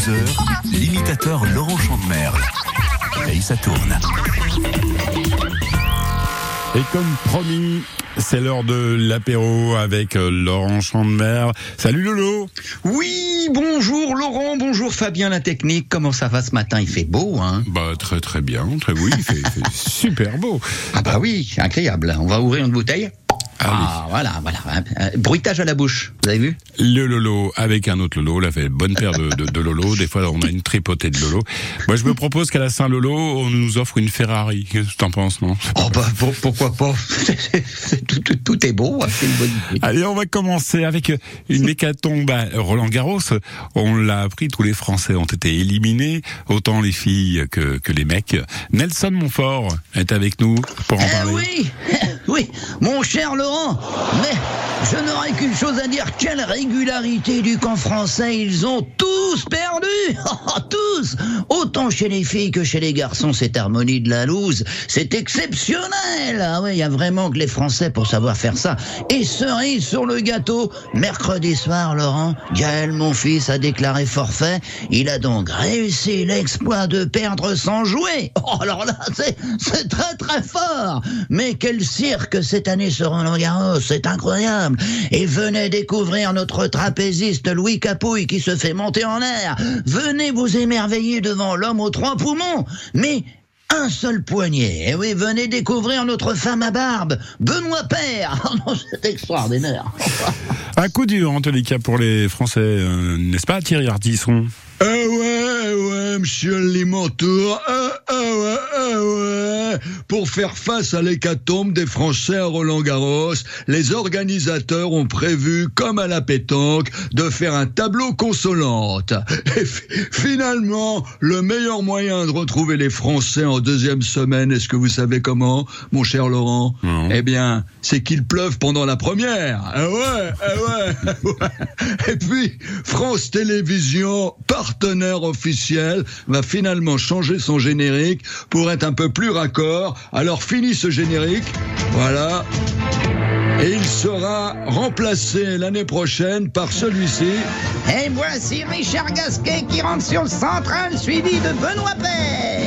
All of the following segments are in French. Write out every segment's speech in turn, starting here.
12h, l'imitateur Laurent Chandemerle. Et ça tourne. Et comme promis, c'est l'heure de l'apéro avec euh, Laurent Chandemerle. Salut Lolo Oui, bonjour Laurent, bonjour Fabien la technique. Comment ça va ce matin? Il fait beau, hein? Bah très très bien, très oui, il fait, il fait super beau. Ah bah oui, c'est incroyable. On va ouvrir une bouteille. Allez. Ah voilà, voilà. Euh, bruitage à la bouche, vous avez vu? Le Lolo avec un autre Lolo, là fait une bonne paire de, de, de Lolo. Des fois, on a une tripotée de Lolo. Moi, je me propose qu'à la Saint-Lolo, on nous offre une Ferrari. Qu'est-ce que t'en penses, non? Oh bah pour- pourquoi pas? Tout, tout- tout est beau, hein, c'est une bonne idée. Allez, on va commencer avec une hécatombe à Roland Garros. On l'a appris, tous les Français ont été éliminés, autant les filles que, que les mecs. Nelson Montfort est avec nous pour en Eh parler. oui, oui, mon cher Laurent, mais je n'aurais qu'une chose à dire. Quelle régularité du camp français, ils ont tous perdu Tous Autant chez les filles que chez les garçons, cette harmonie de la loose, c'est exceptionnel Ah ouais, il y a vraiment que les Français pour savoir faire ça. Et cerise sur le gâteau, mercredi soir, Laurent, Gaël, mon fils, a déclaré forfait. Il a donc réussi l'exploit de perdre sans jouer. Oh, alors là, c'est très très fort. Mais quel cirque cette année sur Roland Garros, c'est incroyable. Et venez découvrir notre trapéziste Louis Capouille qui se fait monter en l'air. Venez vous émerveiller devant l'homme aux trois poumons. Mais un seul poignet. Et oui, venez découvrir notre femme à barbe, Benoît Père. Oh non, c'est extraordinaire. Un coup dur, en tous les cas, pour les Français, euh, n'est-ce pas, Thierry Ardisson? Ah ouais, ouais, monsieur Limontour, ouais. Pour faire face à l'hécatombe des Français à Roland-Garros, les organisateurs ont prévu, comme à la pétanque, de faire un tableau consolante. Et fi- finalement, le meilleur moyen de retrouver les Français en deuxième semaine, est-ce que vous savez comment, mon cher Laurent? Non. Eh bien, c'est qu'il pleuve pendant la première. Ah ouais, ah ouais, ah ouais. Et puis, France Télévisions, partenaire officiel, va finalement changer son générique pour être un peu plus raccord. Alors, fini ce générique. Voilà. Et il sera remplacé l'année prochaine par celui-ci. Et voici Richard Gasquet qui rentre sur le central, suivi de Benoît Père.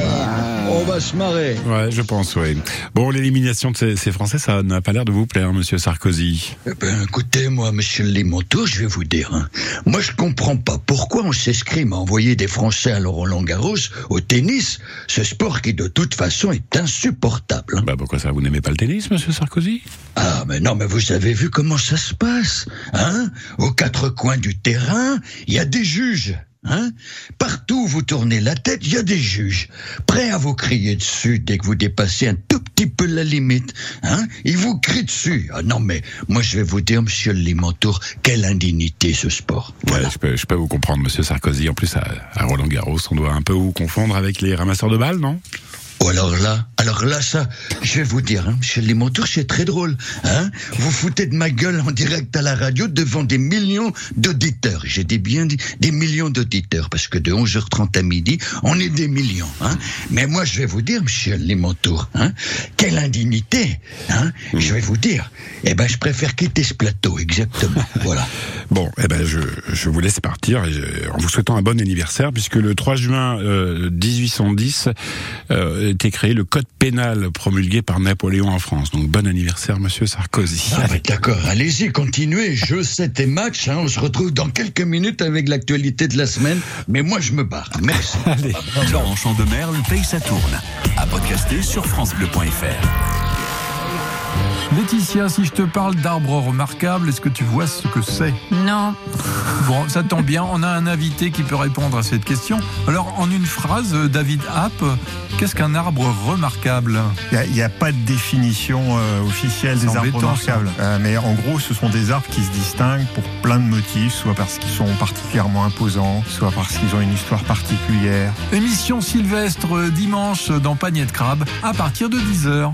On va se marrer. Ouais, je pense, oui. Bon, l'élimination de ces, ces Français, ça n'a pas l'air de vous plaire, monsieur Sarkozy. Eh ben, écoutez, moi, monsieur Limontour, je vais vous dire. hein. Moi, je comprends pas pourquoi on s'escrime à envoyer des Français à Roland Garros au tennis, ce sport qui, de toute façon, est insupportable. hein. Bah, pourquoi ça Vous n'aimez pas le tennis, monsieur Sarkozy? Ah, mais non, mais vous avez vu comment ça se passe, hein? Aux quatre coins du terrain, il y a des juges. Hein? Partout où vous tournez la tête, il y a des juges, prêts à vous crier dessus dès que vous dépassez un tout petit peu la limite. Hein? Ils vous crient dessus. Ah non, mais moi je vais vous dire, monsieur le Limontour, quelle indignité ce sport. Ouais, je, peux, je peux vous comprendre, monsieur Sarkozy. En plus, à, à Roland Garros, on doit un peu vous confondre avec les ramasseurs de balles, non? Oh, alors là, alors là, ça, je vais vous dire, hein, monsieur Limontour, c'est très drôle. Hein vous foutez de ma gueule en direct à la radio devant des millions d'auditeurs. J'ai dit bien des millions d'auditeurs, parce que de 11h30 à midi, on est des millions. Hein Mais moi, je vais vous dire, monsieur Limontour, hein, quelle indignité. Hein je vais vous dire, eh ben, je préfère quitter ce plateau, exactement. voilà. Bon, eh ben, je, je vous laisse partir et je- en vous souhaitant un bon anniversaire, puisque le 3 juin euh, 1810 euh, était créé le code pénal promulgué par Napoléon en France. Donc, bon anniversaire, monsieur Sarkozy. Ah, bah, d'accord, allez-y, continuez. Jeu 7 et match. Hein, on se retrouve dans quelques minutes avec l'actualité de la semaine. Mais moi, je me barre. Merci. Allez. Laurent Chandemerle paye sa tourne. À podcaster sur FranceBleu.fr. Laetitia, si je te parle d'arbres remarquables, est-ce que tu vois ce que c'est Non. Bon, ça tombe bien, on a un invité qui peut répondre à cette question. Alors, en une phrase, David Happ, qu'est-ce qu'un arbre remarquable Il n'y a, pas de définition euh, officielle des arbres remarquables. Euh, mais en gros, ce sont des arbres qui se distinguent pour plein de motifs, soit parce qu'ils sont particulièrement imposants, soit parce qu'ils ont une histoire particulière. Émission Sylvestre euh, dimanche dans Panier de Crabe à partir de 10h.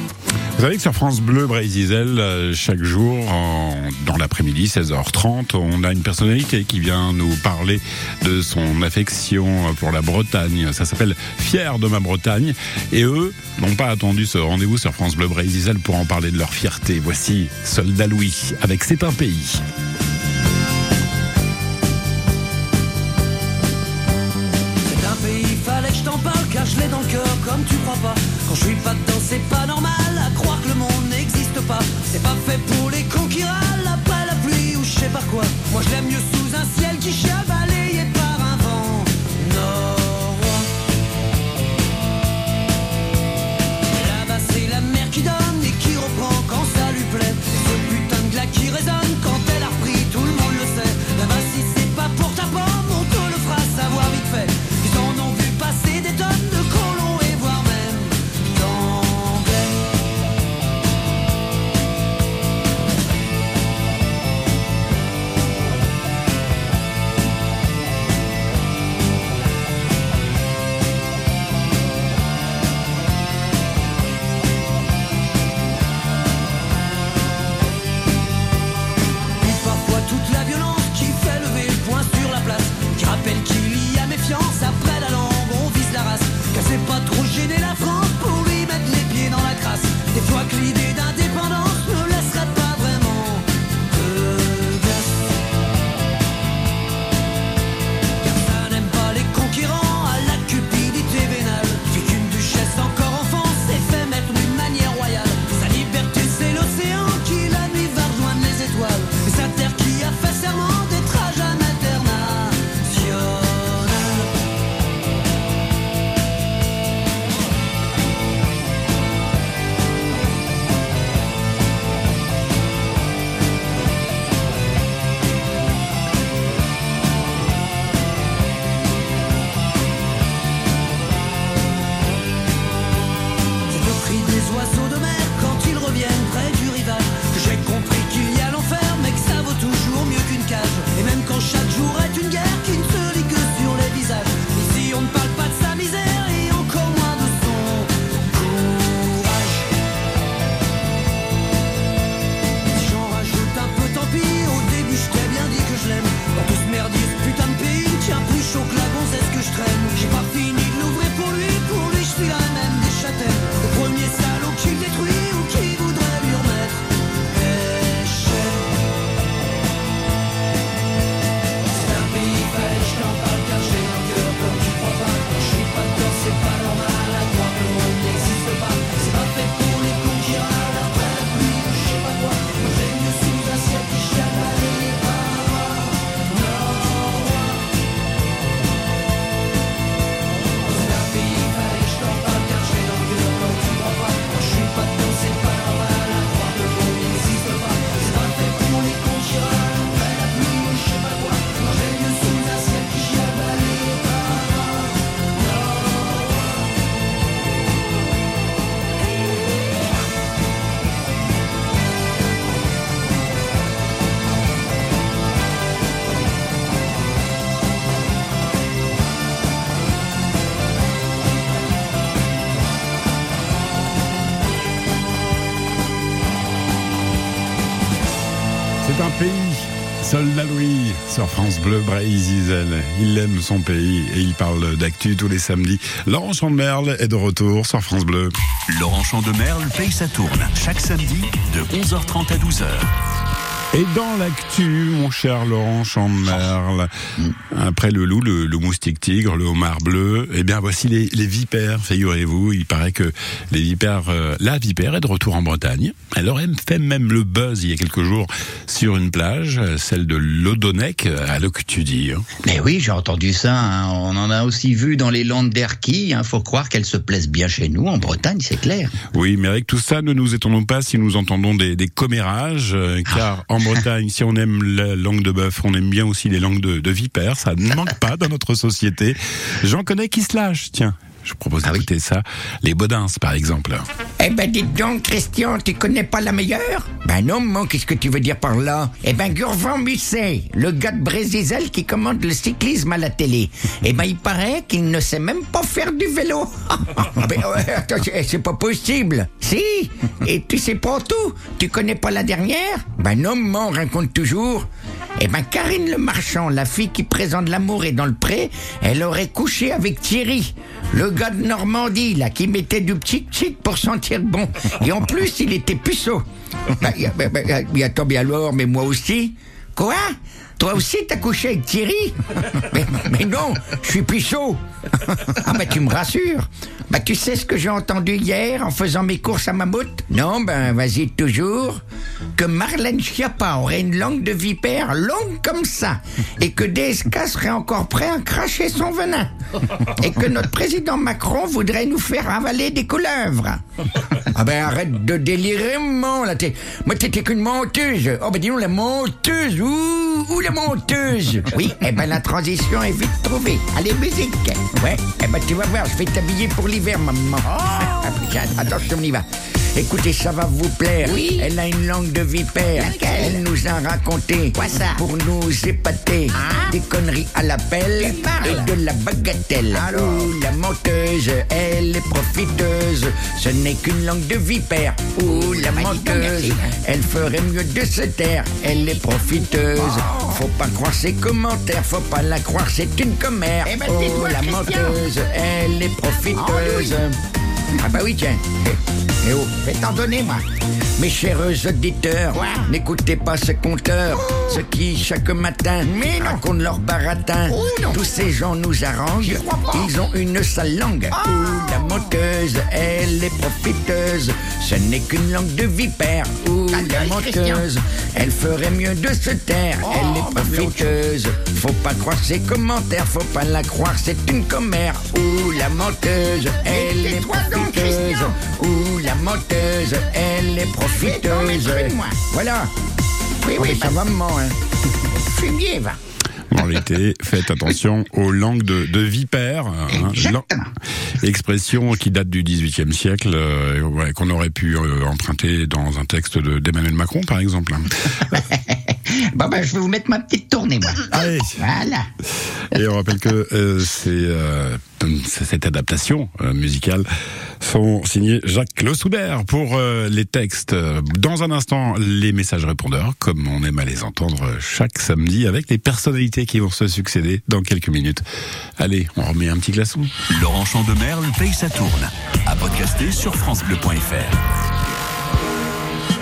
Vous savez que sur France Bleu Brésil, euh, chaque jour, dans l'après-midi, 16h30, on a une personnalité qui vient nous parler de son affection pour la Bretagne. Ça s'appelle Fier de ma Bretagne. Et eux n'ont pas attendu ce rendez-vous sur France Bleu Brésil pour en parler de leur fierté. Voici Soldat Louis avec C'est un pays. Je l'ai dans le cœur comme tu crois pas. Quand je suis pas dedans, c'est pas normal C'est pas fait pour les cons qui râlent après la pluie ou je sais pas quoi. Moi je l'aime mieux Soldat Louis sur France Bleu Brésil. Il aime son pays et il parle d'actu tous les samedis. Laurent Chandemerle est de retour sur France Bleu. Laurent Champ de Merle paye sa tourne chaque samedi de 11h30 à 12h. Et dans l'actu, mon cher Laurent Chandemerle, après le loup, le, le moustique tigre, le homard bleu, eh bien voici les, les vipères, figurez-vous. Il paraît que les vipères, euh, la vipère est de retour en Bretagne. Elle aurait fait même le buzz il y a quelques jours sur une plage, celle de l'Odonec, à Loctudir. Mais oui, j'ai entendu ça. hein. On en a aussi vu dans les Landes d'Erquy. Il faut croire qu'elles se plaisent bien chez nous, en Bretagne, c'est clair. Oui, mais avec tout ça, ne nous étonnons pas si nous entendons des, des commérages, euh, car en Bretagne, si on aime la langue de bœuf, on aime bien aussi les langues de, de vipères. Ça ne manque pas dans notre société. J'en connais qui se lâchent, tiens. Je propose Ah oui. d'écouter ça. Les Bodins, par exemple. Eh ben dites donc, Christian, tu connais pas la meilleure? Ben non, maman, qu'est-ce que tu veux dire par là? Eh ben Gurvan Musset, le gars de Brésil qui commande le cyclisme à la télé. Eh ben il paraît qu'il ne sait même pas faire du vélo. ben, ouais, attends, c'est- pas possible. Si? Et tu sais pas tout? Tu connais pas la dernière? Ben non, maman, on raconte toujours. Eh ben Karine Le Marchand, la fille qui présente l'amour est dans le pré, elle aurait couché avec Thierry, le gars de Normandie, là, qui mettait du petit chic pour sentir bon. Et en plus, il était puceau. Bah, bah, bah, attends, mais alors, mais moi aussi Quoi? Toi aussi, t'as couché avec Thierry? Mais, mais non, je suis puceau. ah bah tu me rassures. Bah tu sais ce que j'ai entendu hier en faisant mes courses à Mammouth? Non, ben vas-y toujours. Que Marlène Schiappa aurait une langue de vipère longue comme ça. Et que DSK serait encore prêt à cracher son venin. Et que notre président Macron voudrait nous faire avaler des couleuvres. Ah ben arrête de délirer, maman. Là, t'es- moi, t'étais qu'une menteuse. Oh ben dis donc, la menteuse. Ouh, ouh, la menteuse. Oui, eh ben la transition est vite trouvée. Allez, musique. Ouais, eh ben tu vas voir, je vais t'habiller pour l'hiver, maman. Putain, attention, on y va. Écoutez, ça va vous plaire. Oui. Elle a une langue de vipère. Laquelle? Elle nous a raconté. Quoi ça? Pour nous épater. Ah. Des conneries à l'appel. Elle parle. Et de la bagatelle. Alors? Ouh, la menteuse, elle est profiteuse. Ce n'est qu'une langue de vipère. Ouh, la menteuse, elle ferait mieux de se taire. Elle est profiteuse. Oh. Faut pas croire ses commentaires, faut pas la croire, c'est une commère. Eh ben, oh, la Christian. menteuse, elle est profiteuse. Ah bah oui, tiens. Eh, eh oh, fais t'en donner, moi. Mes chers auditeurs, n'écoutez pas ce conteur, ceux qui, chaque matin, Mais non. racontent leur baratin. Oh. Tous ces gens nous arrangent, ils ont une sale langue. Ouh, la menteuse, elle est profiteuse. Ce n'est qu'une langue de vipère. Ouh, Ah, la menteuse, elle ferait mieux de se taire. Oh, elle est profiteuse. Faut pas croire ses commentaires, faut pas la croire, c'est une commère. Ouh, la menteuse, elle est profiteuse. Ouh, la menteuse, elle est t'en profiteuse. moi. Voilà. Oui, oui, ça va, maman. Hein. Fumier, va. En l'été, faites attention aux langues de, de vipères. hein. Expression qui date du XVIIIe siècle, euh, ouais, qu'on aurait pu euh, emprunter dans un texte de- d'Emmanuel Macron, par exemple. Bon, ben, je vais vous mettre ma petite tournée, moi. Allez Voilà. Et on rappelle que euh, c'est, euh, c'est- cette adaptation euh, musicale sont signés Jacques Le Soubert pour euh, les textes. Dans un instant, les messages répondeurs, comme on aime à les entendre chaque samedi, avec les personnalités qui vont se succéder dans quelques minutes. Allez, on remet un petit glaçon. Laurent Chandemerle paye sa tourne. À podcaster sur FranceBleu.fr.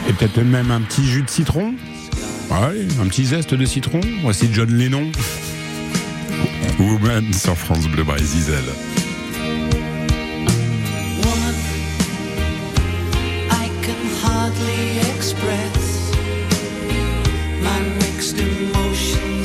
Et peut-être même un petit jus de citron. Ouais, un petit zeste de citron. Voici John Lennon. Woman sur France Bleu can hardly express. My mixed emotions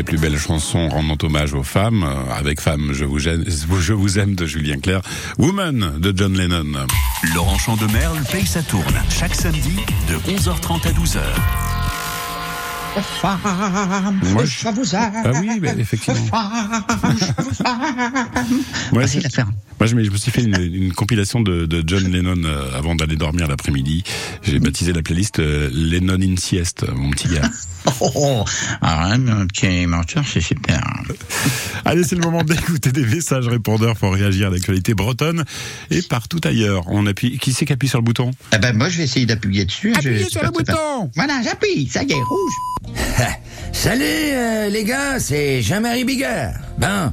plus belle chanson rendant hommage aux femmes, euh, avec Femme, je vous, je vous aime de Julien Clerc, Woman de John Lennon. Laurent Chandemerle paye sa tourne chaque samedi de 11h30 à 12h. Moi, je- Ah oui, bah, effectivement. Moi, Facile je- à faire. Moi, je me, je me suis fait une, une compilation de, de John Lennon euh, avant d'aller dormir l'après-midi. J'ai baptisé la playlist euh, Lennon in sieste, mon petit gars. Oh, oh. Ah, un petit menteur, c'est super. Allez, c'est le moment d'écouter des messages répondeurs pour réagir à l'actualité bretonne et partout ailleurs. On appuie. Qui c'est qui appuie sur le bouton? Eh ben, moi, je vais essayer d'appuyer dessus. Appuyez Je- sur le bouton Voilà, j'appuie. Ça y est, rouge. Salut euh, les gars, c'est Jean-Marie Bigard. Ben,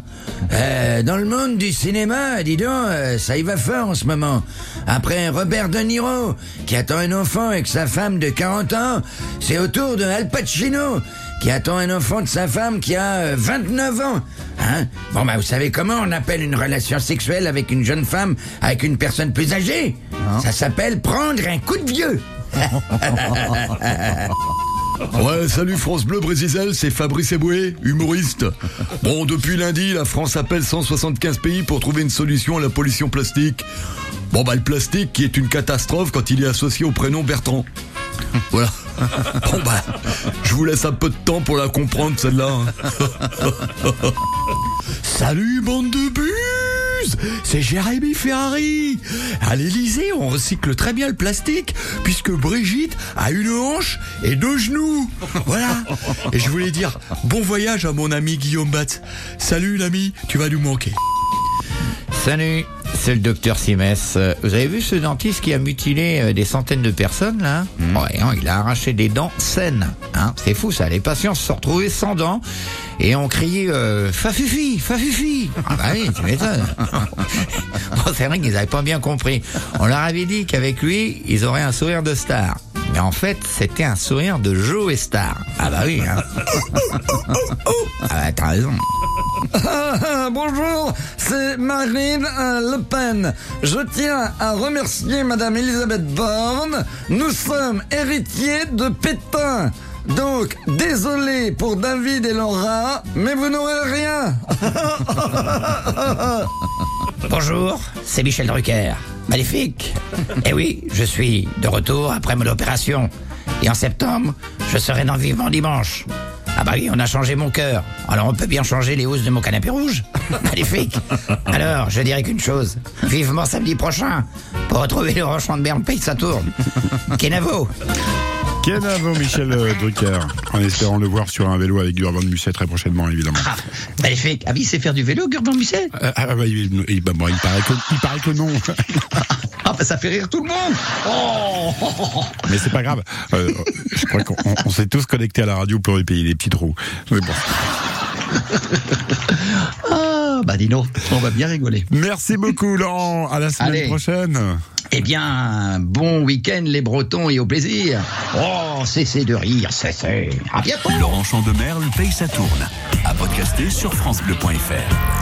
euh, dans le monde du cinéma, dis donc, euh, ça y va fort en ce moment. Après Robert De Niro, qui attend un enfant avec sa femme de 40 ans, c'est au tour de Al Pacino, qui attend un enfant de sa femme qui a euh, 29 ans. Hein? Bon, bah, vous savez comment on appelle une relation sexuelle avec une jeune femme avec une personne plus âgée? Ça s'appelle prendre un coup de vieux. Ouais, salut France Bleu Brésil, c'est Fabrice Eboué, humoriste. Bon, depuis lundi, la France appelle 175 pays pour trouver une solution à la pollution plastique. Bon, bah, le plastique qui est une catastrophe quand il est associé au prénom Bertrand. Voilà. Bon, bah, je vous laisse un peu de temps pour la comprendre, celle-là. hein. Salut, bande de C'est Jérémy Ferrari. À l'Elysée, on recycle très bien le plastique, puisque Brigitte a une hanche et deux genoux. Voilà. Et je voulais dire bon voyage à mon ami Guillaume Batz. Salut l'ami, tu vas nous manquer. Salut, c'est le docteur Simès. Euh, Vous avez vu ce dentiste qui a mutilé euh, des centaines de personnes là? Ouais, hein, il a arraché des dents saines. Hein c'est fou ça, les patients se sont retrouvés sans dents et ont crié euh, Fafufi, Fafufi Ah bah oui, tu m'étonnes. bon, c'est vrai qu'ils n'avaient pas bien compris. On leur avait dit qu'avec lui, ils auraient un sourire de star. Mais en fait, c'était un sourire de Joe Star. Ah bah oui, hein. Ah bah t'as raison. Bonjour, c'est Marine Le Pen. Je tiens à remercier Madame Elisabeth Borne. Nous sommes héritiers de Pétain. Donc, désolé pour David et Laura, mais vous n'aurez rien. Bonjour, c'est Michel Drucker. Magnifique. Eh oui, je suis de retour après mon opération. Et en septembre, je serai dans Vivement Dimanche. Ah bah oui, on a changé mon cœur. Alors on peut bien changer les hausses de mon canapé rouge. Magnifique. Alors, je dirais qu'une chose. Vivement samedi prochain pour retrouver le rochement de Berne paye sa tourne. Kenavo. Kenavo Michel euh, Drucker, en espérant le voir sur un vélo avec Urban Musset très prochainement, évidemment. Magnifique. Ah oui, c'est faire du vélo, Gurban Musset? Euh, ah bah, il, il- bah, bon, il paraît que, il paraît que non, Ah, bah, ça fait rire tout le monde. Oh mais c'est pas grave. Euh, je crois qu'on on- on s'est tous connectés à la radio pour y payer les petits trous. C'est bon. Ah, bah dis donc, on va bien rigoler. Merci beaucoup Laurent, à la semaine Allez. prochaine. Eh bien, bon week-end les Bretons et au plaisir. Oh, cessez de rire, cessez. À bientôt. Laurent Chandemerle paye sa tourne. À podcaster sur FranceBleu.fr.